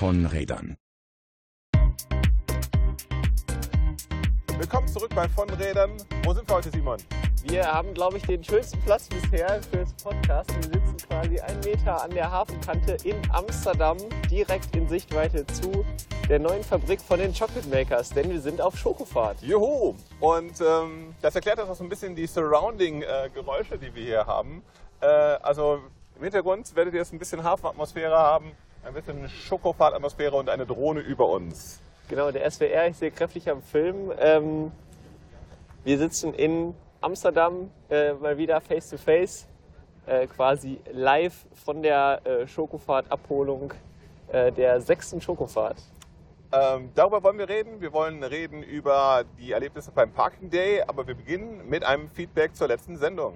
von Rädern. Willkommen zurück bei Von Rädern. Wo sind wir heute, Simon? Wir haben, glaube ich, den schönsten Platz bisher fürs Podcast. Wir sitzen quasi einen Meter an der Hafenkante in Amsterdam, direkt in Sichtweite zu der neuen Fabrik von den Chocolate Makers, denn wir sind auf Schokofahrt. Juhu! Und ähm, das erklärt uns auch so ein bisschen die Surrounding-Geräusche, die wir hier haben. Äh, also im Hintergrund werdet ihr jetzt ein bisschen Hafenatmosphäre haben, ein bisschen Schokofahrtatmosphäre und eine Drohne über uns. Genau, der SWR, ich sehe kräftig am Film. Ähm, wir sitzen in Amsterdam äh, mal wieder face to face, äh, quasi live von der äh, Schokofahrt-Abholung äh, der sechsten Schokofahrt. Ähm, darüber wollen wir reden. Wir wollen reden über die Erlebnisse beim Parking Day, aber wir beginnen mit einem Feedback zur letzten Sendung.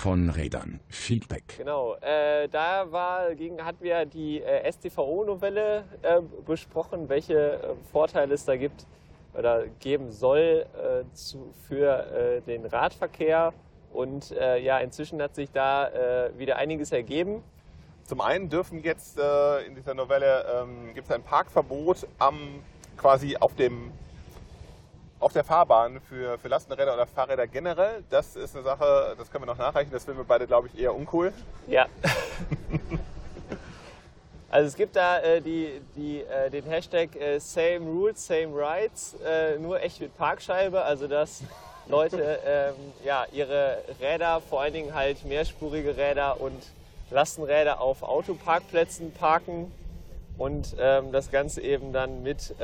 Von Rädern. Feedback. Genau, äh, da war, ging, hatten wir die äh, STVO-Novelle äh, besprochen, welche äh, Vorteile es da gibt oder geben soll äh, zu, für äh, den Radverkehr. Und ja, inzwischen hat sich da wieder einiges ergeben. Zum einen dürfen jetzt äh, in dieser Novelle ähm, gibt es ein Parkverbot am quasi auf dem auf der Fahrbahn für, für Lastenräder oder Fahrräder generell. Das ist eine Sache, das können wir noch nachreichen. Das finden wir beide, glaube ich, eher uncool. Ja. also es gibt da äh, die, die, äh, den Hashtag äh, Same Rules, Same Rights, äh, nur echt mit Parkscheibe. Also dass Leute ähm, ja, ihre Räder, vor allen Dingen halt mehrspurige Räder und Lastenräder auf Autoparkplätzen parken und ähm, das Ganze eben dann mit,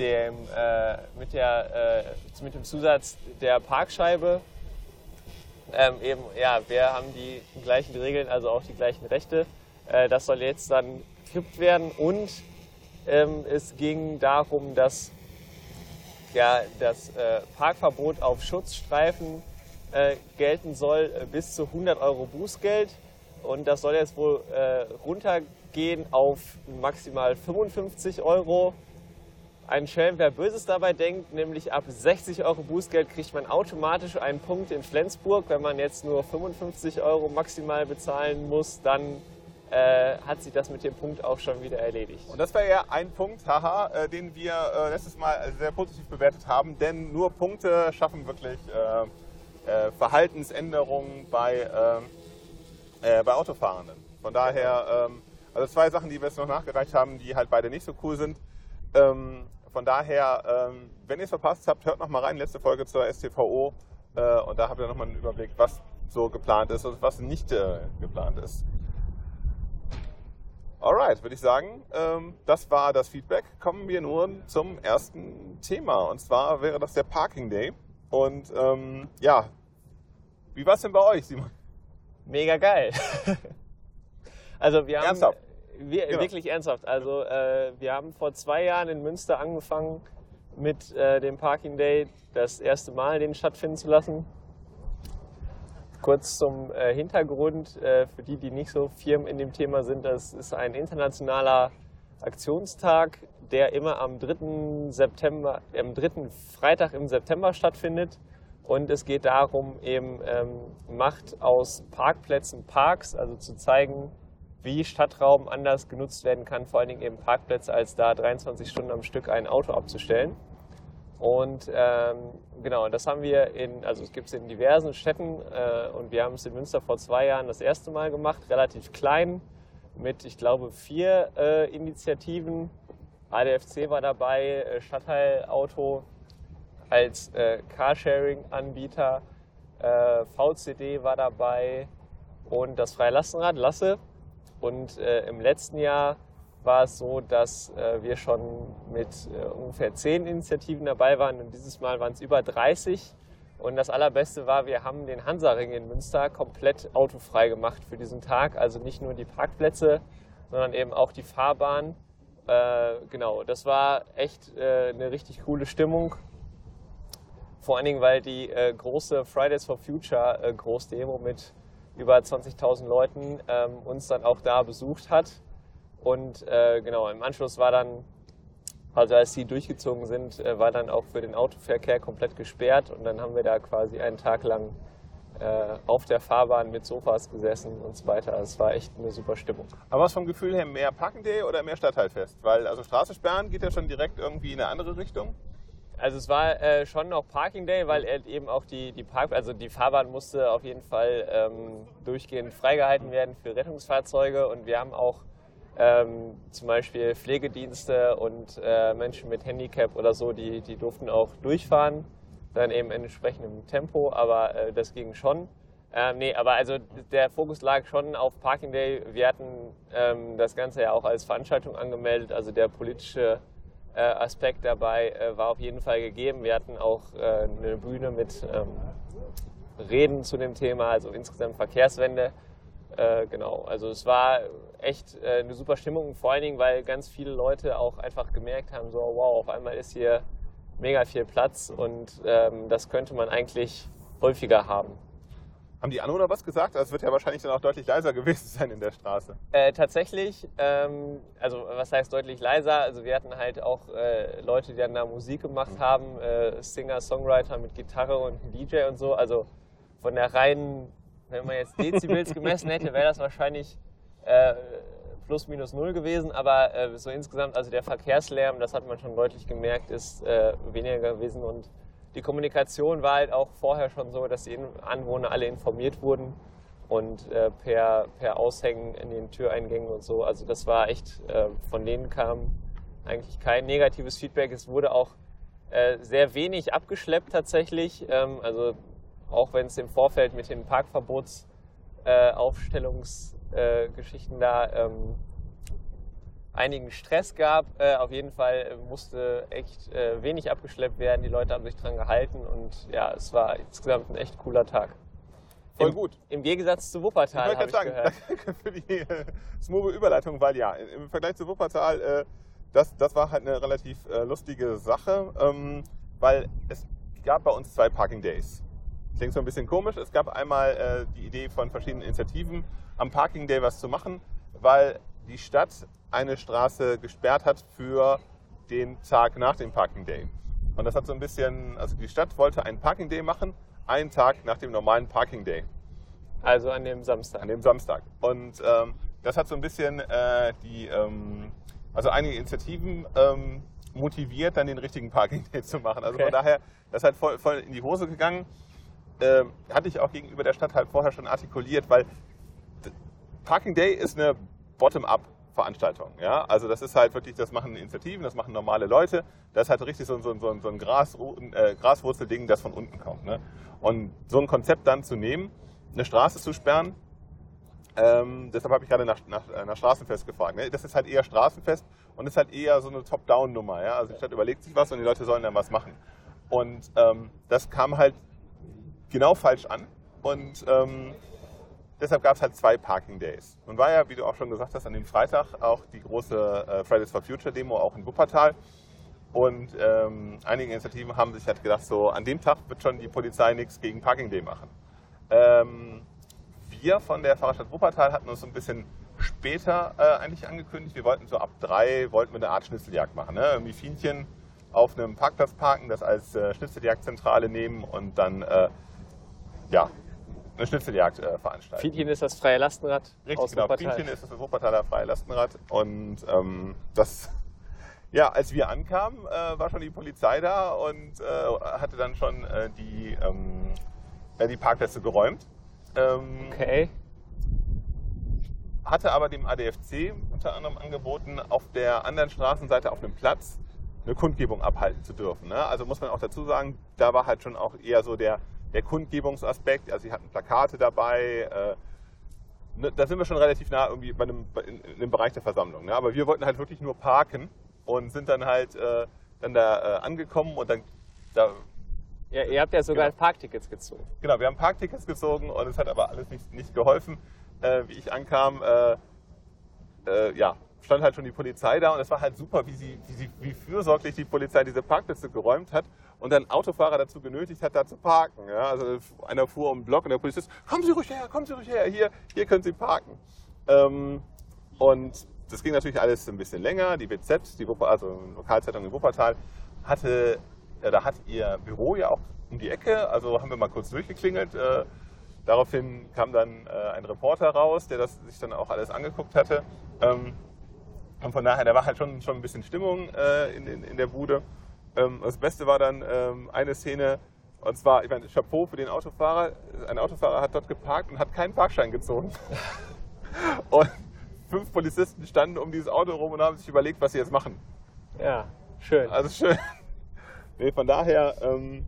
äh, dem, äh, mit, der, äh, mit dem Zusatz der Parkscheibe. Ähm, eben, ja, wir haben die gleichen Regeln, also auch die gleichen Rechte. Äh, das soll jetzt dann gekippt werden und ähm, es ging darum, dass ja, das äh, Parkverbot auf Schutzstreifen äh, gelten soll äh, bis zu 100 Euro Bußgeld. Und das soll jetzt wohl äh, runtergehen auf maximal 55 Euro. Ein Schelm, wer Böses dabei denkt, nämlich ab 60 Euro Bußgeld kriegt man automatisch einen Punkt in Flensburg. Wenn man jetzt nur 55 Euro maximal bezahlen muss, dann äh, hat sich das mit dem Punkt auch schon wieder erledigt. Und das wäre ja ein Punkt, haha, äh, den wir äh, letztes Mal sehr positiv bewertet haben, denn nur Punkte schaffen wirklich äh, Verhaltensänderungen bei, äh, äh, bei Autofahrenden. Von daher, ähm, also zwei Sachen, die wir jetzt noch nachgereicht haben, die halt beide nicht so cool sind. Ähm, von daher, ähm, wenn ihr es verpasst habt, hört noch mal rein, letzte Folge zur STVO äh, und da habt ihr noch mal einen Überblick, was so geplant ist und was nicht äh, geplant ist. Alright, würde ich sagen, ähm, das war das Feedback. Kommen wir nun zum ersten Thema und zwar wäre das der Parking Day. Und ähm, ja, wie war es denn bei euch, Simon? Mega geil. also wir haben ernsthaft? Wir, genau. wirklich ernsthaft. Also äh, wir haben vor zwei Jahren in Münster angefangen mit äh, dem Parking Day das erste Mal den stattfinden zu lassen. Kurz zum äh, Hintergrund, äh, für die, die nicht so firm in dem Thema sind, das ist ein internationaler Aktionstag, der immer am 3. September, am 3. Freitag im September stattfindet. Und es geht darum, eben ähm, Macht aus Parkplätzen Parks, also zu zeigen, wie Stadtraum anders genutzt werden kann, vor allen Dingen eben Parkplätze, als da 23 Stunden am Stück ein Auto abzustellen. Und ähm, genau, das haben wir in, also es gibt es in diversen Städten äh, und wir haben es in Münster vor zwei Jahren das erste Mal gemacht, relativ klein, mit, ich glaube, vier äh, Initiativen. ADFC war dabei, äh, Stadtteilauto als äh, Carsharing-Anbieter, äh, VCD war dabei und das Freie Lastenrad, Lasse. Und äh, im letzten Jahr war es so, dass äh, wir schon mit äh, ungefähr zehn Initiativen dabei waren und dieses Mal waren es über 30. Und das Allerbeste war, wir haben den Hansaring in Münster komplett autofrei gemacht für diesen Tag. Also nicht nur die Parkplätze, sondern eben auch die Fahrbahn. Äh, genau, das war echt äh, eine richtig coole Stimmung. Vor allen Dingen, weil die äh, große Fridays for Future Großdemo mit über 20.000 Leuten ähm, uns dann auch da besucht hat. Und äh, genau, im Anschluss war dann also als die durchgezogen sind, äh, war dann auch für den Autoverkehr komplett gesperrt und dann haben wir da quasi einen Tag lang äh, auf der Fahrbahn mit Sofas gesessen und so weiter. Es war echt eine super Stimmung. Aber was vom Gefühl her mehr Parking Day oder mehr Stadtteilfest? Weil also Straße sperren geht ja schon direkt irgendwie in eine andere Richtung. Also es war äh, schon noch Parking Day, weil eben auch die, die Park, also die Fahrbahn musste auf jeden Fall ähm, durchgehend freigehalten werden für Rettungsfahrzeuge und wir haben auch ähm, zum Beispiel Pflegedienste und äh, Menschen mit Handicap oder so, die, die durften auch durchfahren, dann eben in entsprechendem Tempo, aber äh, das ging schon. Ähm, nee, aber also der Fokus lag schon auf Parking Day. Wir hatten ähm, das Ganze ja auch als Veranstaltung angemeldet, also der politische Aspekt dabei äh, war auf jeden Fall gegeben. Wir hatten auch äh, eine Bühne mit ähm, Reden zu dem Thema, also insgesamt Verkehrswende. Äh, genau, also es war echt äh, eine super Stimmung, vor allen Dingen, weil ganz viele Leute auch einfach gemerkt haben, so wow, auf einmal ist hier mega viel Platz und ähm, das könnte man eigentlich häufiger haben. Haben die Anwohner was gesagt? Also es wird ja wahrscheinlich dann auch deutlich leiser gewesen sein in der Straße. Äh, tatsächlich, ähm, also was heißt deutlich leiser? Also wir hatten halt auch äh, Leute, die dann da Musik gemacht mhm. haben, äh, Singer, Songwriter mit Gitarre und DJ und so. Also von der reinen, wenn man jetzt Dezibels gemessen hätte, wäre das wahrscheinlich äh, plus minus null gewesen. Aber äh, so insgesamt, also der Verkehrslärm, das hat man schon deutlich gemerkt, ist äh, weniger gewesen und die Kommunikation war halt auch vorher schon so, dass die Anwohner alle informiert wurden und äh, per, per Aushängen in den Türeingängen und so. Also das war echt, äh, von denen kam eigentlich kein negatives Feedback. Es wurde auch äh, sehr wenig abgeschleppt tatsächlich. Ähm, also auch wenn es im Vorfeld mit den Parkverbotsaufstellungsgeschichten äh, da ähm, einigen Stress gab. Äh, auf jeden Fall musste echt äh, wenig abgeschleppt werden. Die Leute haben sich dran gehalten und ja, es war insgesamt ein echt cooler Tag. Voll Im, gut. Im Gegensatz zu Wuppertal. Ich wollte gerade sagen, danke für die äh, smooth Überleitung, weil ja, im Vergleich zu Wuppertal, äh, das, das war halt eine relativ äh, lustige Sache, ähm, weil es gab bei uns zwei Parking Days. Klingt so ein bisschen komisch. Es gab einmal äh, die Idee von verschiedenen Initiativen, am Parking Day was zu machen, weil die Stadt eine Straße gesperrt hat für den Tag nach dem Parking Day. Und das hat so ein bisschen, also die Stadt wollte einen Parking Day machen, einen Tag nach dem normalen Parking Day. Also an dem Samstag. An dem Samstag. Und ähm, das hat so ein bisschen äh, die, ähm, also einige Initiativen ähm, motiviert, dann den richtigen Parking Day zu machen. Also okay. von daher, das hat voll, voll in die Hose gegangen. Ähm, hatte ich auch gegenüber der Stadt halt vorher schon artikuliert, weil Parking Day ist eine Bottom-up Veranstaltung. Ja? Also das ist halt wirklich, das machen Initiativen, das machen normale Leute. Das ist halt richtig so, so, so, so ein Gras, äh, Graswurzelding, das von unten kommt. Ne? Und so ein Konzept dann zu nehmen, eine Straße zu sperren, ähm, deshalb habe ich gerade nach, nach, äh, nach Straßenfest gefragt. Ne? Das ist halt eher Straßenfest und ist halt eher so eine Top-Down-Nummer. Ja? Also die Stadt überlegt sich was und die Leute sollen dann was machen. Und ähm, das kam halt genau falsch an. Und ähm, Deshalb gab es halt zwei Parking Days. Nun war ja, wie du auch schon gesagt hast, an dem Freitag auch die große äh, Fridays for Future Demo auch in Wuppertal. Und ähm, einige Initiativen haben sich halt gedacht, so an dem Tag wird schon die Polizei nichts gegen Parking Day machen. Ähm, wir von der Fahrradstadt Wuppertal hatten uns so ein bisschen später äh, eigentlich angekündigt. Wir wollten so ab drei, wollten wir eine Art Schnitzeljagd machen. Ne? Irgendwie Fienchen auf einem Parkplatz parken, das als äh, Schnitzeljagdzentrale nehmen und dann äh, ja, eine Schnitzeljagd äh, veranstalten. Fienchen ist das freie Lastenrad. Richtig, aus genau. Wuppertal. Fienchen ist das Wuppertaler freie Lastenrad. Und ähm, das, ja, als wir ankamen, äh, war schon die Polizei da und äh, hatte dann schon äh, die, ähm, die Parkplätze geräumt. Ähm, okay. Hatte aber dem ADFC unter anderem angeboten, auf der anderen Straßenseite auf einem Platz eine Kundgebung abhalten zu dürfen. Ne? Also muss man auch dazu sagen, da war halt schon auch eher so der der Kundgebungsaspekt, also sie hatten Plakate dabei, äh, ne, da sind wir schon relativ nah irgendwie bei einem, in, in dem Bereich der Versammlung. Ne? Aber wir wollten halt wirklich nur parken und sind dann halt äh, dann da äh, angekommen und dann da ja, ihr habt ja sogar genau. Parktickets gezogen. Genau, wir haben Parktickets gezogen und es hat aber alles nicht, nicht geholfen. Äh, wie ich ankam, äh, äh, ja, stand halt schon die Polizei da und es war halt super, wie, sie, wie, sie, wie fürsorglich die Polizei diese Parkplätze geräumt hat und dann Autofahrer dazu genötigt hat, da zu parken. Ja? Also einer fuhr um den Block und der Polizist, kommen Sie ruhig her, kommen Sie ruhig her, hier, hier können Sie parken. Ähm, und das ging natürlich alles ein bisschen länger. Die BZ, die Wupper, also Lokalzeitung in Wuppertal, hatte, ja, da hat ihr Büro ja auch um die Ecke. Also haben wir mal kurz durchgeklingelt. Äh, Daraufhin kam dann äh, ein Reporter raus, der das sich dann auch alles angeguckt hatte. Ähm, und von daher, da war halt schon, schon ein bisschen Stimmung äh, in, in, in, der Bude. Ähm, das Beste war dann ähm, eine Szene, und zwar, ich meine, Chapeau für den Autofahrer. Ein Autofahrer hat dort geparkt und hat keinen Parkschein gezogen. und fünf Polizisten standen um dieses Auto rum und haben sich überlegt, was sie jetzt machen. Ja, schön. Also schön. Nee, von daher, ähm,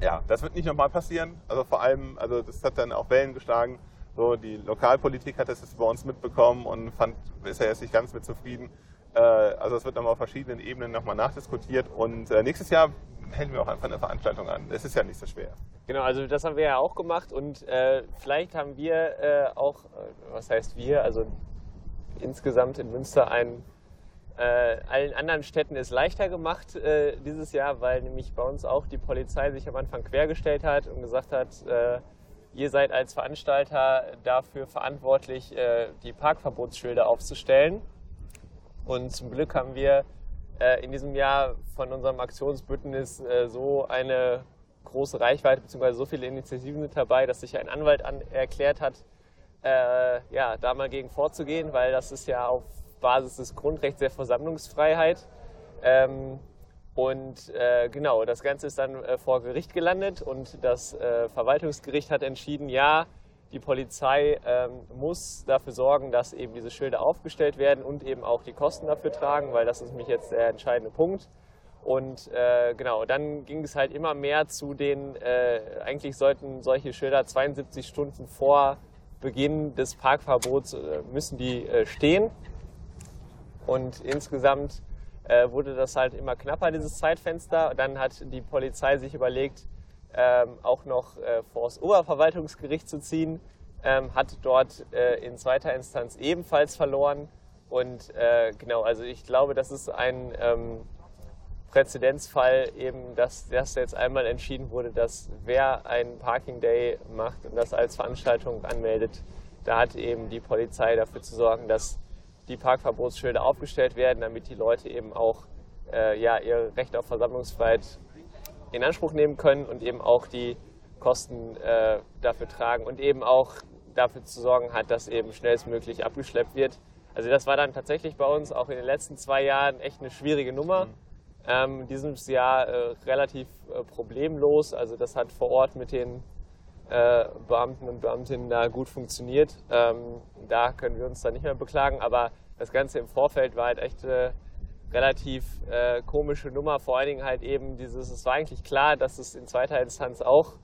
ja, das wird nicht nochmal passieren. Also vor allem, also das hat dann auch Wellen geschlagen. So, die Lokalpolitik hat das jetzt bei uns mitbekommen und fand, ist ja jetzt nicht ganz mit zufrieden. Äh, also es wird nochmal auf verschiedenen Ebenen nochmal nachdiskutiert und äh, nächstes Jahr hätten wir auch einfach eine Veranstaltung an. Es ist ja nicht so schwer. Genau, also das haben wir ja auch gemacht und äh, vielleicht haben wir äh, auch, äh, was heißt wir, also insgesamt in Münster ein äh, allen anderen Städten ist leichter gemacht dieses Jahr, weil nämlich bei uns auch die Polizei sich am Anfang quergestellt hat und gesagt hat, ihr seid als Veranstalter dafür verantwortlich, die Parkverbotsschilder aufzustellen. Und zum Glück haben wir äh, in diesem Jahr von unserem Aktionsbündnis äh, so eine große Reichweite bzw. so viele Initiativen mit dabei, dass sich ein Anwalt an, erklärt hat, ja, da mal gegen vorzugehen, weil das ist ja auf Basis des Grundrechts der Versammlungsfreiheit. Ähm, und äh, genau, das Ganze ist dann äh, vor Gericht gelandet und das äh, Verwaltungsgericht hat entschieden, ja, die Polizei ähm, muss dafür sorgen, dass eben diese Schilder aufgestellt werden und eben auch die Kosten dafür tragen, weil das ist nämlich jetzt der entscheidende Punkt. Und äh, genau, dann ging es halt immer mehr zu den, äh, eigentlich sollten solche Schilder 72 Stunden vor Beginn des Parkverbots äh, müssen die stehen. Und insgesamt äh, wurde das halt immer knapper, dieses Zeitfenster. Dann hat die Polizei sich überlegt, ähm, auch noch äh, vor das Oberverwaltungsgericht zu ziehen, ähm, hat dort äh, in zweiter Instanz ebenfalls verloren. Und äh, genau, also ich glaube, das ist ein ähm, Präzedenzfall eben, dass das jetzt einmal entschieden wurde, dass wer einen Parking Day macht und das als Veranstaltung anmeldet, da hat eben die Polizei dafür zu sorgen, dass die Parkverbotsschilder aufgestellt werden, damit die Leute eben auch äh, ja, ihr Recht auf Versammlungsfreiheit in Anspruch nehmen können und eben auch die Kosten äh, dafür tragen und eben auch dafür zu sorgen hat, dass eben schnellstmöglich abgeschleppt wird. Also das war dann tatsächlich bei uns auch in den letzten zwei Jahren echt eine schwierige Nummer. Mhm. Ähm, dieses Jahr äh, relativ äh, problemlos. Also das hat vor Ort mit den äh, Beamten und Beamtinnen da gut funktioniert. Ähm, da können wir uns dann nicht mehr beklagen, aber das Ganze im Vorfeld war halt echt äh, relativ äh, komische Nummer. Vor allen Dingen halt eben dieses, es war eigentlich klar, dass es in zweiter Instanz auch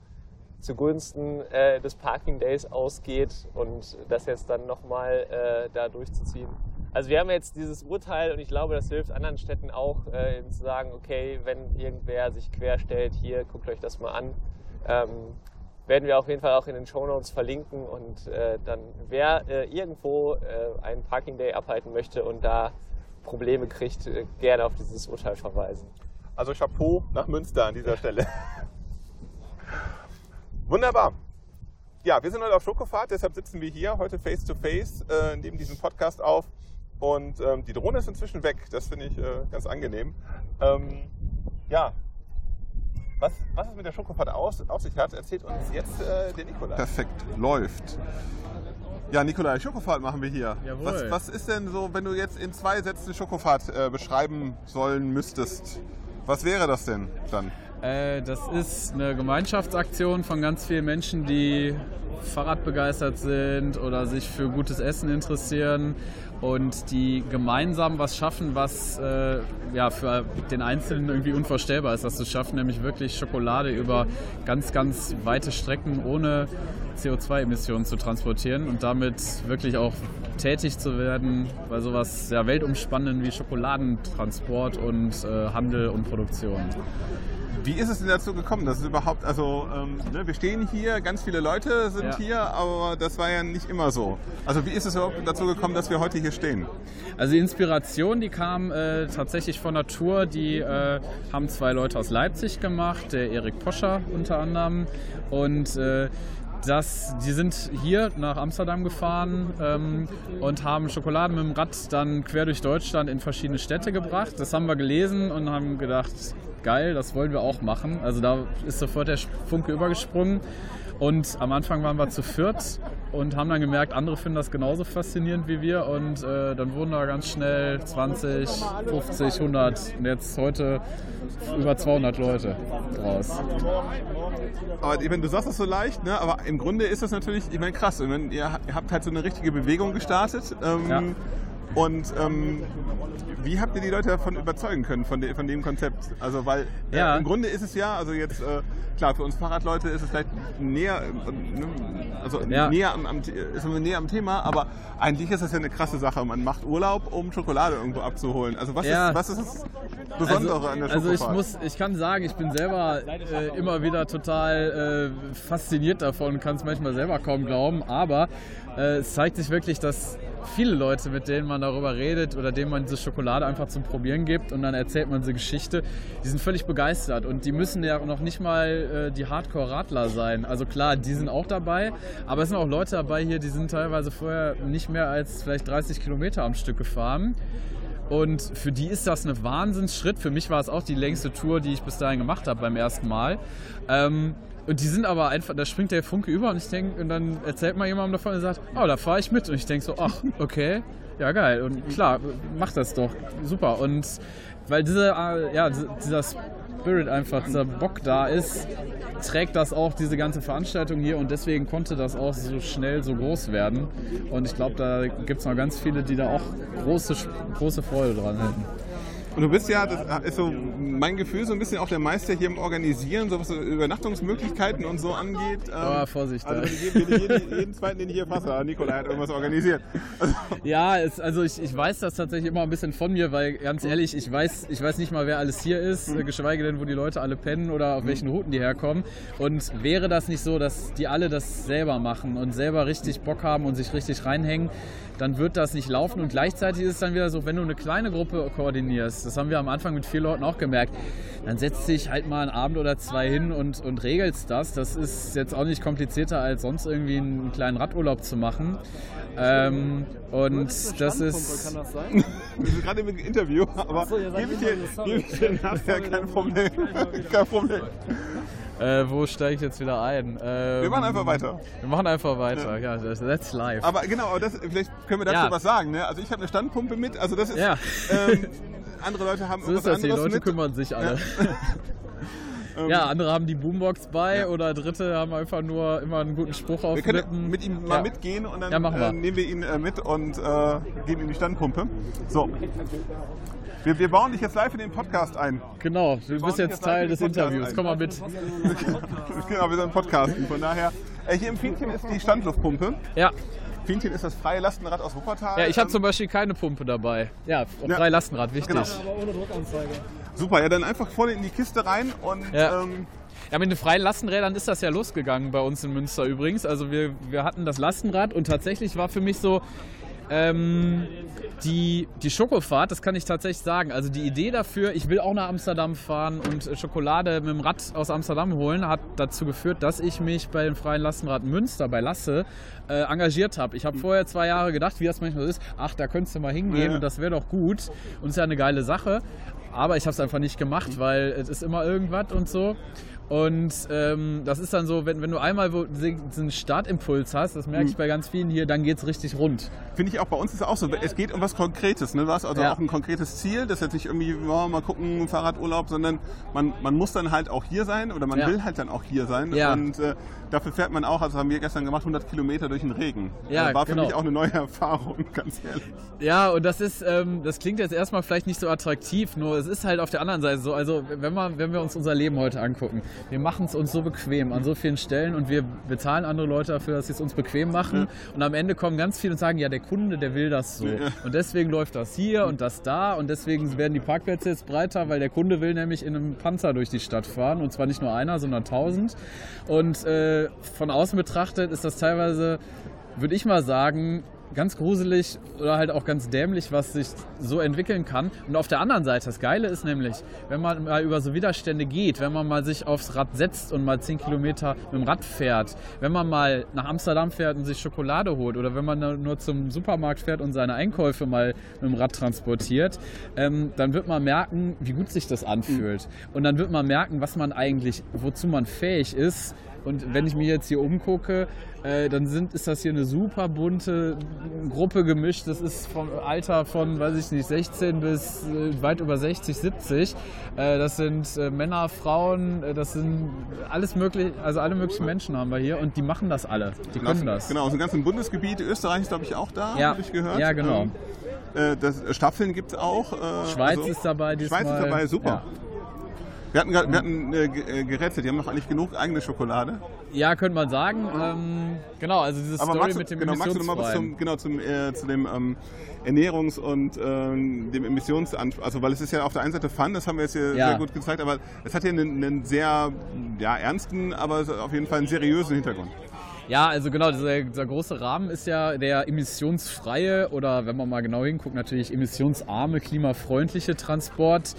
zugunsten äh, des Parking Days ausgeht und das jetzt dann nochmal äh, da durchzuziehen. Also wir haben jetzt dieses Urteil und ich glaube, das hilft anderen Städten auch, äh, zu sagen, okay, wenn irgendwer sich querstellt, hier, guckt euch das mal an. Ähm, werden wir auf jeden Fall auch in den Show Notes verlinken und äh, dann wer äh, irgendwo äh, einen Parking Day abhalten möchte und da Probleme kriegt, äh, gerne auf dieses Urteil verweisen. Also Chapeau nach Münster an dieser Stelle. Wunderbar. Ja, wir sind heute auf Schokofahrt, deshalb sitzen wir hier heute face to face, äh, nehmen diesen Podcast auf und ähm, die Drohne ist inzwischen weg. Das finde ich äh, ganz angenehm. Ähm, ja, was, was es mit der Schokofahrt aus, auf sich hat, erzählt uns jetzt äh, der Nikolai. Perfekt, läuft. Ja, Nikolai, Schokofahrt machen wir hier. Jawohl. Was, was ist denn so, wenn du jetzt in zwei Sätzen Schokofahrt äh, beschreiben sollen müsstest? Was wäre das denn dann? Äh, das ist eine Gemeinschaftsaktion von ganz vielen Menschen, die Fahrradbegeistert sind oder sich für gutes Essen interessieren und die gemeinsam was schaffen, was äh, ja, für den Einzelnen irgendwie unvorstellbar ist, das zu schaffen, nämlich wirklich Schokolade über ganz, ganz weite Strecken ohne CO2-Emissionen zu transportieren und damit wirklich auch tätig zu werden bei sowas ja, weltumspannenden wie Schokoladentransport und äh, Handel und Produktion. Wie ist es denn dazu gekommen, dass es überhaupt, also ähm, ne, wir stehen hier, ganz viele Leute sind ja. hier, aber das war ja nicht immer so. Also wie ist es überhaupt dazu gekommen, dass wir heute hier stehen? Also die Inspiration, die kam äh, tatsächlich von Natur. Die äh, haben zwei Leute aus Leipzig gemacht, der Erik Poscher unter anderem und äh, dass die sind hier nach Amsterdam gefahren ähm, und haben Schokoladen mit dem Rad dann quer durch Deutschland in verschiedene Städte gebracht. Das haben wir gelesen und haben gedacht, geil, das wollen wir auch machen. Also da ist sofort der Funke übergesprungen. Und am Anfang waren wir zu viert und haben dann gemerkt, andere finden das genauso faszinierend wie wir. Und äh, dann wurden da ganz schnell 20, 50, 100 und jetzt heute über 200 Leute draus. Aber ich meine, du sagst das so leicht, ne? aber im Grunde ist das natürlich, ich meine, krass. Ich meine, ihr, habt halt so eine richtige Bewegung gestartet. Ähm, Ja. Und ähm, wie habt ihr die Leute davon überzeugen können, von, de, von dem Konzept? Also, weil äh, Ja. im Grunde ist es ja, also jetzt, äh, klar, für uns Fahrradleute ist es vielleicht näher, äh, ne, also Ja. näher, am, am, ist man näher am Thema, aber eigentlich ist das ja eine krasse Sache. Man macht Urlaub, um Schokolade irgendwo abzuholen. Also, was, Ja. ist, was ist das Besondere an der also ich muss, ich kann sagen, ich bin selber äh, immer wieder total äh, fasziniert davon, kann es manchmal selber kaum glauben, aber äh, es zeigt sich wirklich, dass viele Leute, mit denen man darüber redet oder denen man diese Schokolade einfach zum Probieren gibt und dann erzählt man diese Geschichte, die sind völlig begeistert und die müssen ja noch nicht mal äh, die Hardcore-Radler sein. Also klar, die sind auch dabei, aber es sind auch Leute dabei hier, die sind teilweise vorher nicht mehr als vielleicht 30 Kilometer am Stück gefahren. Und für die ist das ein Wahnsinnsschritt. Für mich war es auch die längste Tour, die ich bis dahin gemacht habe beim ersten Mal. Ähm, und die sind aber einfach, da springt der Funke über und ich denke, und dann erzählt mal jemandem davon und sagt, oh, da fahre ich mit. Und ich denke so, ach, okay, ja geil. Und klar, mach das doch. Super. Und weil diese, äh, ja, dieser Spirit einfach, dieser Bock da ist, trägt das auch diese ganze Veranstaltung hier und deswegen konnte das auch so schnell so groß werden. Und ich glaube, da gibt es noch ganz viele, die da auch große, große Freude dran hätten. Und du bist ja, das ist so mein Gefühl, so ein bisschen auch der Meister hier im Organisieren, so was so Übernachtungsmöglichkeiten und so angeht. Ähm, Aber Vorsicht, Also jeden, jeden, jeden zweiten, den ich hier fasse, ah, Nikolai hat irgendwas organisiert. Also, Ja, es, also ich, ich weiß das tatsächlich immer ein bisschen von mir, weil ganz ehrlich, ich weiß, ich weiß nicht mal, wer alles hier ist, äh, geschweige denn, wo die Leute alle pennen oder auf welchen Routen die herkommen. Und wäre das nicht so, dass die alle das selber machen und selber richtig Bock haben und sich richtig reinhängen, dann wird das nicht laufen. Und gleichzeitig ist es dann wieder so, wenn du eine kleine Gruppe koordinierst, das haben wir am Anfang mit vier Leuten auch gemerkt, dann setzt dich halt mal einen Abend oder zwei hin und, und regelst das. Das ist jetzt auch nicht komplizierter, als sonst irgendwie einen kleinen Radurlaub zu machen. Ähm, und das ist. das sein? wir sind gerade im Interview, aber gebe ich, dir- so, gebe ich dir nachher kein Problem. kein Problem. Äh, wo steige ich jetzt wieder ein? Ähm, Wir machen einfach weiter. Wir machen einfach weiter, ja, das, that's live. Aber genau, aber das, vielleicht können wir dazu Ja. was sagen. Ne? Also ich habe eine Standpumpe mit, also das ist, Ja. ähm, andere Leute haben so ist das, die Leute mit. kümmern sich alle. Ja, andere haben die Boombox bei oder Dritte haben einfach nur immer einen guten Spruch auf Wir können Lippen. mit ihm mal Ja. mitgehen und dann Ja, äh, nehmen wir ihn äh, mit und äh, geben ihm die Standpumpe. So. Wir, wir bauen dich jetzt live in den Podcast ein. Genau, du bist jetzt jetzt Teil des in Podcast Interviews. ein. Komm mal mit. genau, wir sind Podcasten. Von daher, äh, hier im Fienchen ist die Standluftpumpe. Ja, Fienchen ist das freie Lastenrad aus Wuppertal. ja ich habe Ähm, zum Beispiel keine Pumpe dabei. Ja, Ja. frei Lastenrad, wichtig. Genau. Aber ohne Druckanzeige. Super, ja, dann einfach vorne in die Kiste rein und Ja. ähm, Ja, mit den freien Lastenrädern ist das ja losgegangen bei uns in Münster übrigens. Also wir, wir hatten das Lastenrad und tatsächlich war für mich so ähm, die, die Schokofahrt, das kann ich tatsächlich sagen. Also die Idee dafür, ich will auch nach Amsterdam fahren und äh, Schokolade mit dem Rad aus Amsterdam holen, hat dazu geführt, dass ich mich bei dem freien Lastenrad Münster, bei Lasse, äh, engagiert habe. Ich habe vorher zwei Jahre gedacht, wie das manchmal so ist, ach, da könntest du mal hingehen Ja. und das wäre doch gut und ist ja eine geile Sache. Aber ich habe es einfach nicht gemacht, weil es ist immer irgendwas und so. Und ähm, das ist dann so, wenn, wenn du einmal wo, diesen Startimpuls hast, das merke ich bei ganz vielen hier, dann geht es richtig rund. finde ich auch bei uns ist es auch so. Es geht um was Konkretes. Ne? Du hast also Ja. auch ein konkretes Ziel. Das ist jetzt nicht irgendwie, ja, mal gucken, Fahrradurlaub, sondern man, man muss dann halt auch hier sein oder man Ja. will halt dann auch hier sein. Ja. Und äh, dafür fährt man auch, also haben wir gestern gemacht, 100 Kilometer durch den Regen. Ja, Äh, War für genau. mich auch eine neue Erfahrung, ganz ehrlich. Ja, und das ist, ähm, das klingt jetzt erstmal vielleicht nicht so attraktiv, nur es ist halt auf der anderen Seite so. Also wenn, man, wenn wir uns unser Leben heute angucken, wir machen es uns so bequem an so vielen Stellen und wir bezahlen andere Leute dafür, dass sie es uns bequem machen. Und am Ende kommen ganz viele und sagen, ja, der Kunde, der will das so. Und deswegen läuft das hier und das da und deswegen werden die Parkplätze jetzt breiter, weil der Kunde will nämlich in einem Panzer durch die Stadt fahren und zwar nicht nur einer, sondern tausend. Und äh, von außen betrachtet ist das teilweise, würde ich mal sagen, ganz gruselig oder halt auch ganz dämlich, was sich so entwickeln kann. Und auf der anderen Seite, das Geile ist nämlich, wenn man mal über so Widerstände geht, wenn man mal sich aufs Rad setzt und mal 10 Kilometer mit dem Rad fährt, wenn man mal nach Amsterdam fährt und sich Schokolade holt oder wenn man nur zum Supermarkt fährt und seine Einkäufe mal mit dem Rad transportiert, ähm, dann wird man merken, wie gut sich das anfühlt. Und dann wird man merken, was man eigentlich, wozu man fähig ist, und wenn ich mir jetzt hier umgucke, äh, dann sind, ist das hier eine super bunte Gruppe gemischt. Das ist vom Alter von, weiß ich nicht, 16 bis äh, weit über 60, 70. Äh, das sind äh, Männer, Frauen, äh, das sind alles mögliche, also alle möglichen Menschen haben wir hier und die machen das alle. Die können das. Genau, aus dem ganzen Bundesgebiet. Österreich ist, glaube ich, auch da, Ja. habe ich gehört. Ja, genau. Ähm, äh, das, Staffeln gibt es auch. Schweiz also- ist dabei diesmal. Schweiz ist dabei, super. Ja. Wir hatten, wir hatten äh, äh, gerätselt, die haben noch eigentlich genug eigene Schokolade. Ja, könnte man sagen. Ähm, genau, also diese Aber Story magst du, mit dem genau, magst du noch mal was zum, genau, zum, äh, zu dem ähm, Ernährungs- und ähm, dem Emissionsanspruch? Also, weil es ist ja auf der einen Seite Fun, das haben wir jetzt hier Ja. sehr gut gezeigt, aber es hat hier einen, einen sehr ja, ernsten, aber auf jeden Fall einen seriösen Hintergrund. Ja, also genau, dieser, dieser große Rahmen ist ja der emissionsfreie oder wenn man mal genau hinguckt, natürlich emissionsarme, klimafreundliche Transport.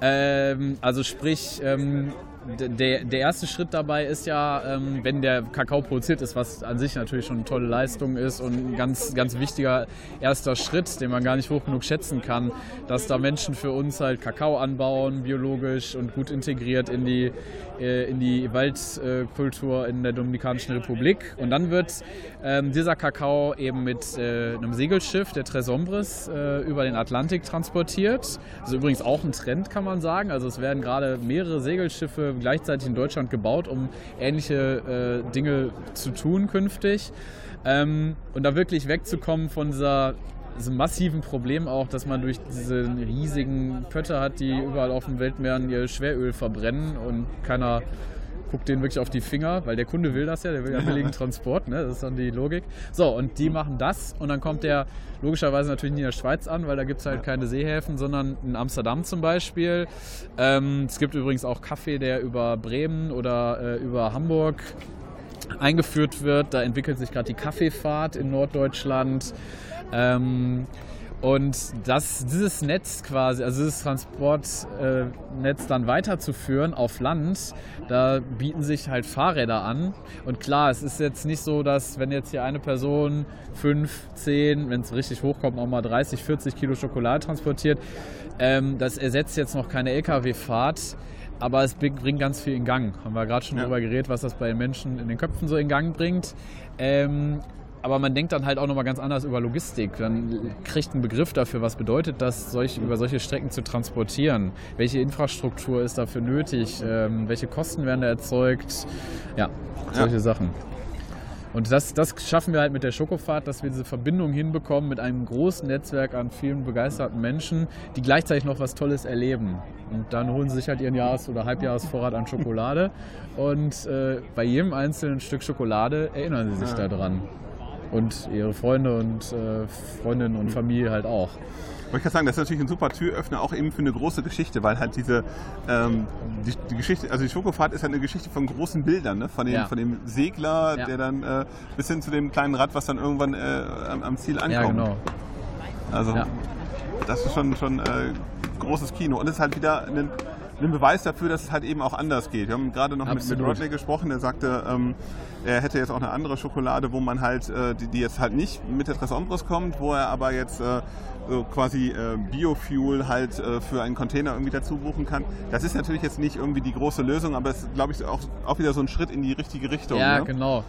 Ähm, also sprich, ähm, der, der erste Schritt dabei ist ja, ähm, wenn der Kakao produziert ist, was an sich natürlich schon eine tolle Leistung ist und ein ganz, ganz wichtiger erster Schritt, den man gar nicht hoch genug schätzen kann, dass da Menschen für uns halt Kakao anbauen, biologisch und gut integriert in die, äh, in die Waldkultur in der Dominikanischen Republik. Und dann wird ähm, dieser Kakao eben mit äh, einem Segelschiff, der Tres Hombres, äh, über den Atlantik transportiert. Das ist übrigens auch ein Trend, kann man sagen. Also es werden gerade mehrere Segelschiffe gleichzeitig in Deutschland gebaut, um ähnliche äh, Dinge zu tun künftig. Ähm, und da wirklich wegzukommen von dieser diesem massiven Problem auch, dass man durch diese riesigen Pötte hat, die überall auf den Weltmeeren ihr Schweröl verbrennen und keiner guckt denen wirklich auf die Finger, weil der Kunde will das ja, der will ja billigen Transport, ne? das ist dann die Logik. So, und die machen das und dann kommt der logischerweise natürlich nicht in der Schweiz an, weil da gibt es halt keine Seehäfen, sondern in Amsterdam zum Beispiel. Ähm, es gibt übrigens auch Kaffee, der über Bremen oder äh, über Hamburg eingeführt wird. Da entwickelt sich gerade die Kaffeefahrt in Norddeutschland. Ähm, und das, dieses Netz quasi, also dieses Transportnetz dann weiterzuführen auf Land, da bieten sich halt Fahrräder an. Und klar, es ist jetzt nicht so, dass wenn jetzt hier eine Person 5, 10, wenn es richtig hochkommt, auch mal 30, 40 Kilo Schokolade transportiert, ähm, das ersetzt jetzt noch keine Lkw-Fahrt. Aber es bringt ganz viel in Gang. Haben wir gerade schon Ja. drüber geredet, was das bei den Menschen in den Köpfen so in Gang bringt. Ähm, aber man denkt dann halt auch nochmal ganz anders über Logistik. Dann kriegt einen Begriff dafür, was bedeutet das, solch, über solche Strecken zu transportieren. Welche Infrastruktur ist dafür nötig? Ähm, welche Kosten werden da erzeugt? Ja, solche Sachen. Und das, das schaffen wir halt mit der Schokofahrt, dass wir diese Verbindung hinbekommen mit einem großen Netzwerk an vielen begeisterten Menschen, die gleichzeitig noch was Tolles erleben. Und dann holen sie sich halt ihren Jahres- oder Halbjahresvorrat an Schokolade. Und äh, bei jedem einzelnen Stück Schokolade erinnern sie sich daran. Und ihre Freunde und äh, Freundinnen und Familie halt auch. Wollte ich gerade sagen, das ist natürlich ein super Türöffner, auch eben für eine große Geschichte, weil halt diese ähm, die, die Geschichte, also die Schokofahrt ist halt eine Geschichte von großen Bildern, ne? von, dem, Ja. von dem Segler, Ja. der dann äh, bis hin zu dem kleinen Rad, was dann irgendwann äh, am, am Ziel ankommt. Ja, genau. Also Ja. das ist schon, schon äh, großes Kino. Und es ist halt wieder ein, ein Beweis dafür, dass es halt eben auch anders geht. Wir haben gerade noch mit, mit. Rodney gesprochen, der sagte, ähm, er hätte jetzt auch eine andere Schokolade, wo man halt, äh, die, die jetzt halt nicht mit der Tres Hombres kommt, wo er aber jetzt äh, so quasi äh, Biofuel halt äh, für einen Container irgendwie dazu buchen kann. Das ist natürlich jetzt nicht irgendwie die große Lösung, aber es ist, glaube ich, auch, auch wieder so ein Schritt in die richtige Richtung. Ja, ne? genau.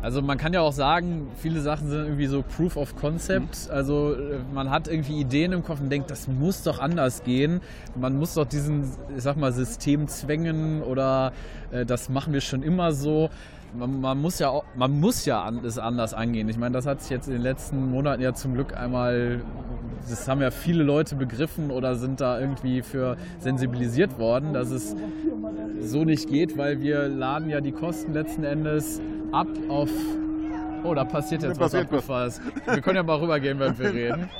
Also man kann ja auch sagen, viele Sachen sind irgendwie so Proof of Concept. Also äh, man hat irgendwie Ideen im Kopf und denkt, das muss doch anders gehen. Man muss doch diesen, ich sag mal, Systemzwängen oder äh, das machen wir schon immer so. Man, man muss ja auch, man muss ja an, es anders angehen. Ich meine, das hat sich jetzt in den letzten Monaten ja zum Glück einmal, das haben ja viele Leute begriffen oder sind da irgendwie für sensibilisiert worden, dass es so nicht geht, weil wir laden ja die Kosten letzten Endes ab auf. Oh, da passiert jetzt Da was passiert was. abgefasst. Wir können ja mal rübergehen, wenn wir reden.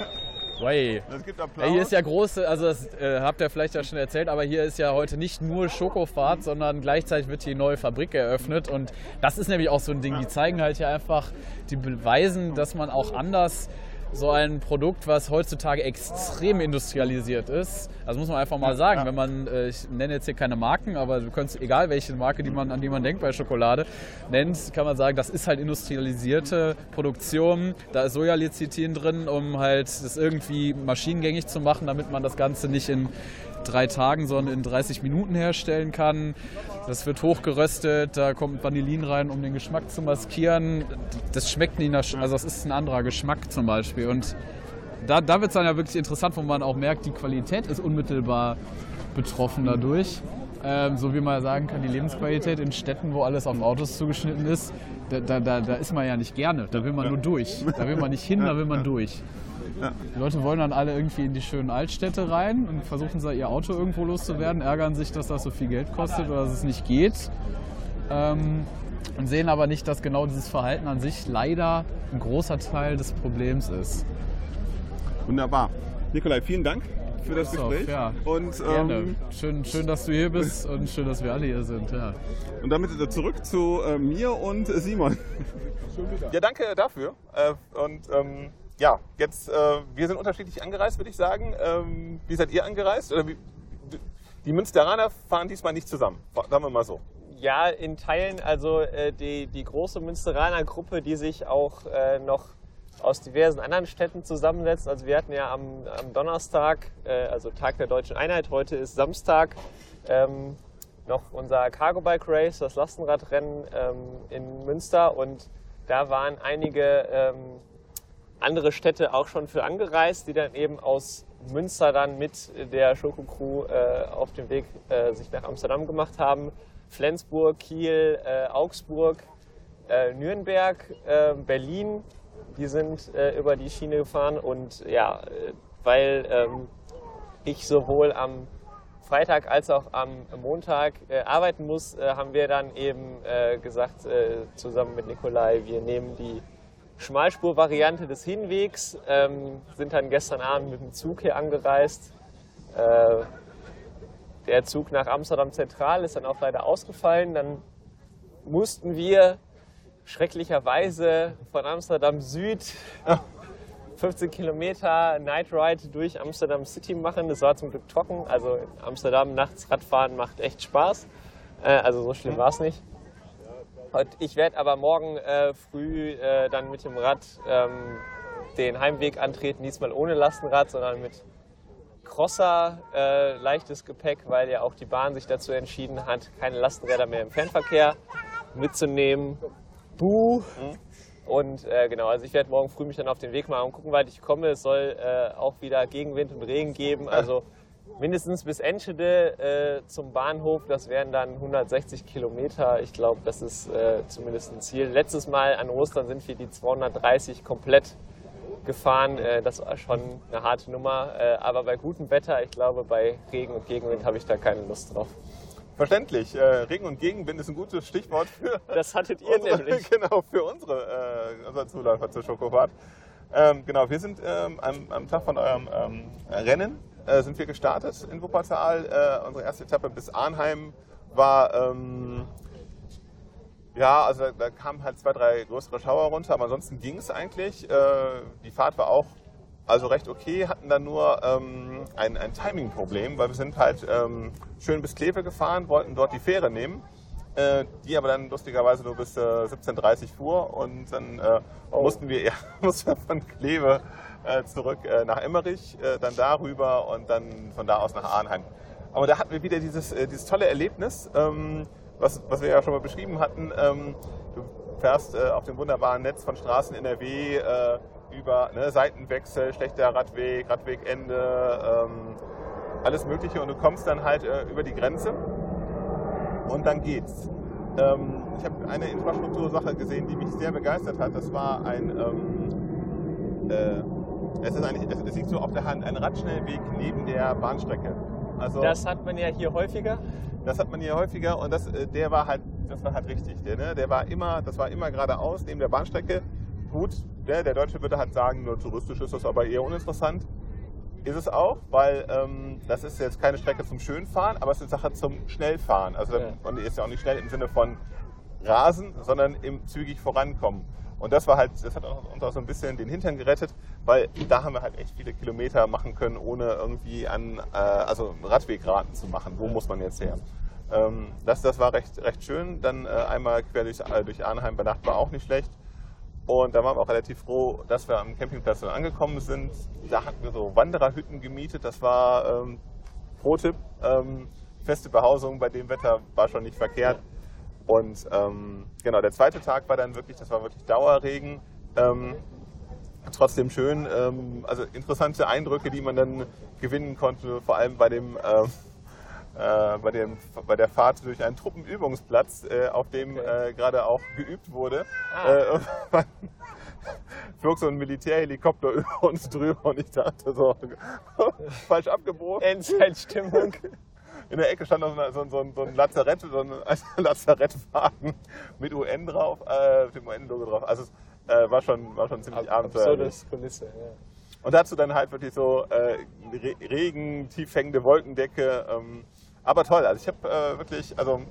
Way. Es gibt Applaus. Ja, hier ist ja große, also das äh, habt ihr vielleicht ja schon erzählt, aber hier ist ja heute nicht nur Schokofahrt, sondern gleichzeitig wird hier eine neue Fabrik eröffnet. Und das ist nämlich auch so ein Ding. Die zeigen halt hier einfach, die beweisen, dass man auch anders so ein Produkt, was heutzutage extrem industrialisiert ist. Also muss man einfach mal sagen, wenn man, äh, ich nenne jetzt hier keine Marken, aber du kannst, egal welche Marke, die man, an die man denkt bei Schokolade, nennt, kann man sagen, das ist halt industrialisierte Produktion. Da ist Sojalecithin drin, um halt das irgendwie maschinengängig zu machen, damit man das Ganze nicht in drei Tagen, sondern in 30 Minuten herstellen kann. Das wird hochgeröstet, da kommt Vanillin rein, um den Geschmack zu maskieren. Das schmeckt nicht nach, also das ist ein anderer Geschmack zum Beispiel. Und da, da wird es dann ja wirklich interessant, wo man auch merkt, die Qualität ist unmittelbar betroffen dadurch. Ähm, so wie man sagen kann, die Lebensqualität in Städten, wo alles auf Autos zugeschnitten ist, da, da, da, da ist man ja nicht gerne. Da will man nur durch. Da will man nicht hin, da will man durch. Die Leute wollen dann alle irgendwie in die schönen Altstädte rein und versuchen sie ihr Auto irgendwo loszuwerden, ärgern sich, dass das so viel Geld kostet oder dass es nicht geht. Ähm, und sehen aber nicht, dass genau dieses Verhalten an sich leider ein großer Teil des Problems ist. Wunderbar. Nikolai, vielen Dank für das So, Gespräch. ja. Und, Gerne. ähm, Schön, schön, dass du hier bist und schön, dass wir alle hier sind. Ja. und damit zurück zu äh, mir und Simon. Ja, danke dafür. Äh, und ähm, ja, jetzt, äh, wir sind unterschiedlich angereist, würde ich sagen. Ähm, wie seid ihr angereist? Oder wie, die Münsteraner fahren diesmal nicht zusammen, sagen wir mal so. Ja, in Teilen, also äh, die, die große Münsteraner Gruppe, die sich auch äh, noch aus diversen anderen Städten zusammensetzt. Also wir hatten ja am, am Donnerstag, äh, also Tag der Deutschen Einheit, heute ist Samstag, ähm, noch unser Cargo Bike Race, das Lastenradrennen ähm, in Münster und da waren einige ähm, andere Städte auch schon für angereist, die dann eben aus Münster dann mit der Schoko Crew äh, auf dem Weg äh, sich nach Amsterdam gemacht haben. Flensburg, Kiel, äh, Augsburg, äh, Nürnberg, äh, Berlin, die sind äh, über die Schiene gefahren und ja, weil ähm, ich sowohl am Freitag als auch am Montag äh, arbeiten muss, äh, haben wir dann eben äh, gesagt, zusammen mit Nikolai, wir nehmen die Schmalspur-Variante des Hinwegs, ähm, sind dann gestern Abend mit dem Zug hier angereist. Äh, der Zug nach Amsterdam Zentral ist dann auch leider ausgefallen. Dann mussten wir schrecklicherweise von Amsterdam Süd 15 Kilometer Night Ride durch Amsterdam City machen. Das war zum Glück trocken. Also in Amsterdam nachts Radfahren macht echt Spaß. Äh, also so schlimm war es nicht. Ich werde aber morgen äh, früh äh, dann mit dem Rad ähm, den Heimweg antreten. Diesmal ohne Lastenrad, sondern mit Crosser, äh, leichtes Gepäck, weil ja auch die Bahn sich dazu entschieden hat, keine Lastenräder mehr im Fernverkehr mitzunehmen. Buh! Und äh, genau, also ich werde morgen früh mich dann auf den Weg machen und gucken, weit ich komme. Es soll äh, auch wieder Gegenwind und Regen geben. Also mindestens bis Enschede äh, zum Bahnhof. Das wären dann 160 Kilometer. Ich glaube, das ist äh, zumindest ein Ziel. Letztes Mal an Ostern sind wir die 230 komplett gefahren. Äh, das war schon eine harte Nummer. Äh, aber bei gutem Wetter, ich glaube, bei Regen und Gegenwind habe ich da keine Lust drauf. Verständlich. Äh, Regen und Gegenwind ist ein gutes Stichwort für Das hattet ihr unsere, nämlich. genau, für unsere, äh, unsere Zuläufer zur Schokofahrt. Ähm, genau, wir sind ähm, am, am Tag von eurem ähm, Rennen äh, sind wir gestartet in Wuppertal. Äh, unsere erste Etappe bis Arnheim war ähm, ja, also da, da kamen halt zwei, drei größere Schauer runter, aber ansonsten ging es eigentlich. Äh, die Fahrt war auch also recht okay, hatten dann nur ähm, ein, ein Timing-Problem, weil wir sind halt ähm, schön bis Kleve gefahren, wollten dort die Fähre nehmen, die aber dann lustigerweise nur bis äh, 17.30 Uhr fuhr und dann äh, mussten, wir, ja, mussten wir von Kleve äh, zurück äh, nach Emmerich, äh, dann darüber und dann von da aus nach Arnheim. Aber da hatten wir wieder dieses, äh, dieses tolle Erlebnis, ähm, was, was wir ja schon mal beschrieben hatten. Ähm, du fährst äh, auf dem wunderbaren Netz von Straßen NRW äh, über ne, Seitenwechsel, schlechter Radweg, Radwegende, ähm, alles Mögliche und du kommst dann halt äh, über die Grenze und dann geht's. Ähm, ich habe eine Infrastruktursache gesehen, die mich sehr begeistert hat. Das war ein, ähm, äh, es ist eigentlich, es, es liegt so auf der Hand, ein Radschnellweg neben der Bahnstrecke. Also Das hat man ja hier häufiger. das hat man hier häufiger und das, äh, der war halt, das war halt richtig. Der, ne? der war immer, das war immer geradeaus neben der Bahnstrecke. Gut, der, der Deutsche würde halt sagen, nur touristisch ist das aber eher uninteressant. Ist es auch, weil ähm, das ist jetzt keine Strecke zum Schönfahren, aber es ist eine Sache zum Schnellfahren. Also Ja. man ist ja auch nicht schnell im Sinne von Rasen, sondern im zügig vorankommen. Und das war halt, das hat uns auch so ein bisschen den Hintern gerettet, weil da haben wir halt echt viele Kilometer machen können, ohne irgendwie an, äh, also Radwegraten zu machen. Wo muss man jetzt her? Ähm, das, das war recht, recht schön. Dann äh, einmal quer durch, äh, durch Arnheim bei Nacht war auch nicht schlecht. Und da waren wir auch relativ froh, dass wir am Campingplatz dann angekommen sind. Da hatten wir so Wandererhütten gemietet. Das war ähm, Pro-Tipp. Ähm, feste Behausung bei dem Wetter war schon nicht verkehrt. Und ähm, genau, der zweite Tag war dann wirklich, das war wirklich Dauerregen. Ähm, trotzdem schön. Ähm, also interessante Eindrücke, die man dann gewinnen konnte, vor allem bei dem ähm, äh, bei, dem, bei der Fahrt durch einen Truppenübungsplatz, äh, auf dem äh, gerade auch geübt wurde. Ah. Äh, flog so ein Militärhelikopter über uns drüber und ich dachte so, falsch abgebogen. Endzeitstimmung. In der Ecke stand noch so, ein- so, ein- so, ein- Lazarett, so ein Lazarettwagen mit UN drauf, äh, mit dem UN-Logo drauf. Also es äh, war, schon, war schon ziemlich abenteuerlich. Absurdes Kulisse. Ja. Und dazu dann halt wirklich so Re Regen, tief hängende Wolkendecke. Ähm, aber toll, also ich habe äh, wirklich, also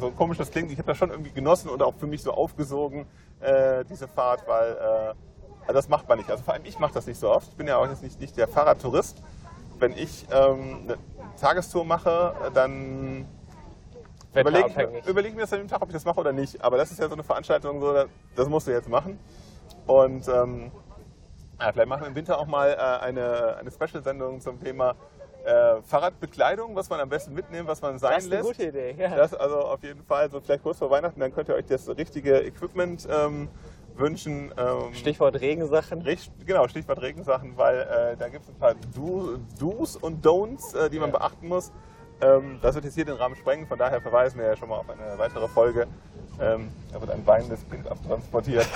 so komisch das klingt, ich habe das schon irgendwie genossen und auch für mich so aufgesogen, äh, diese Fahrt, weil äh, also das macht man nicht. Also vor allem ich mache das nicht so oft. Ich bin ja auch jetzt nicht, nicht der Fahrradtourist. Wenn ich ähm, eine Tagestour mache, dann überlege ich, überleg mir das an dem Tag, ob ich das mache oder nicht. Aber das ist ja so eine Veranstaltung, so, das- das musst du jetzt machen. Und ähm, ja, vielleicht machen wir im Winter auch mal äh, eine, eine Special-Sendung zum Thema äh, Fahrradbekleidung, was man am besten mitnehmen, was man sein Das ist eine lässt. gute Idee. Ja. Das also auf jeden Fall, so vielleicht kurz vor Weihnachten, dann könnt ihr euch das richtige Equipment ähm, wünschen. Ähm, Stichwort Regensachen. Richt, genau, Stichwort Regensachen, weil äh, da gibt es ein paar Do, Do's und Don'ts, äh, die man Ja. beachten muss. Ähm, das wird jetzt hier den Rahmen sprengen, von daher verweisen wir ja schon mal auf eine weitere Folge. Ähm, da wird ein weinendes Kind abtransportiert.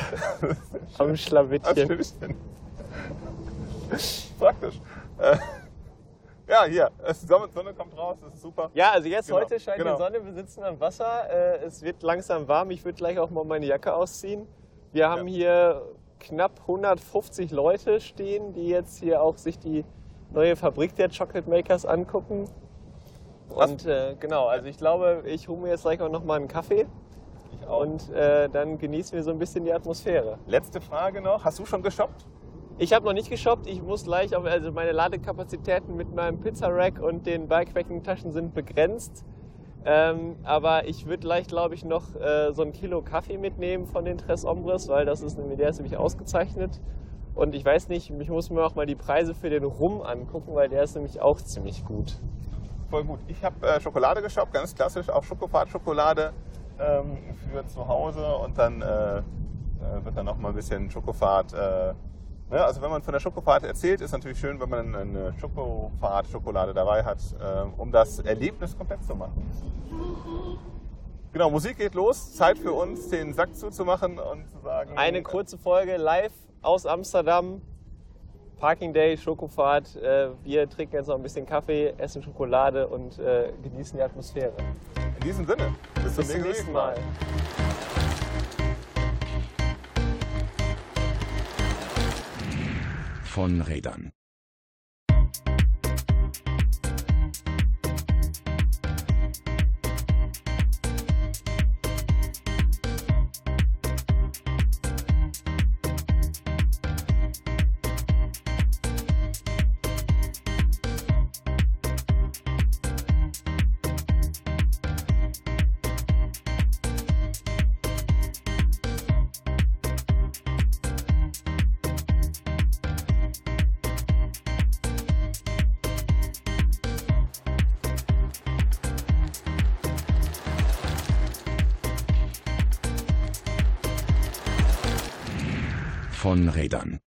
Am Schlawittchen. Schlimmsten. Praktisch. Ja, hier, die Sonne, kommt raus, das ist super. Ja, also jetzt Genau, heute scheint genau. die Sonne, wir sitzen am Wasser, äh, es wird langsam warm, ich würde gleich auch mal meine Jacke ausziehen. Wir haben hier knapp 150 Leute stehen, die jetzt hier auch sich die neue Fabrik der Chocolate Makers angucken. Und äh, genau, also ich glaube, ich hole mir jetzt gleich auch noch mal einen Kaffee und äh, dann genießen wir so ein bisschen die Atmosphäre. Letzte Frage noch, hast du schon geshoppt? Ich habe noch nicht geshoppt. Ich muss gleich auf, also meine Ladekapazitäten mit meinem Pizza-Rack und den Bikepacking-Taschen sind begrenzt. Ähm, aber ich würde gleich, glaube ich, noch äh, so ein Kilo Kaffee mitnehmen von den Tres Hombres, weil das ist nämlich, der ist nämlich ausgezeichnet. Und ich weiß nicht, ich muss mir auch mal die Preise für den Rum angucken, weil der ist nämlich auch ziemlich gut. Voll gut. Ich habe äh, Schokolade geshoppt, ganz klassisch, auch Schokofahrt-Schokolade ähm, für zu Hause und dann äh, äh, wird dann noch mal ein bisschen Schokofahrt. Äh, ne? Also wenn man von der Schokofahrt erzählt, ist natürlich schön, wenn man eine Schokofahrt-Schokolade dabei hat, äh, um das Erlebnis komplett zu machen. Genau, Musik geht los. Zeit für uns, den Sack zuzumachen und zu sagen. Eine kurze Folge live aus Amsterdam. Parking Day, Schokofahrt. Äh, wir trinken jetzt noch ein bisschen Kaffee, essen Schokolade und äh, genießen die Atmosphäre. In diesem Sinne, bis zum, Bis zum nächsten Mal. Von Rädern. Von Rädern.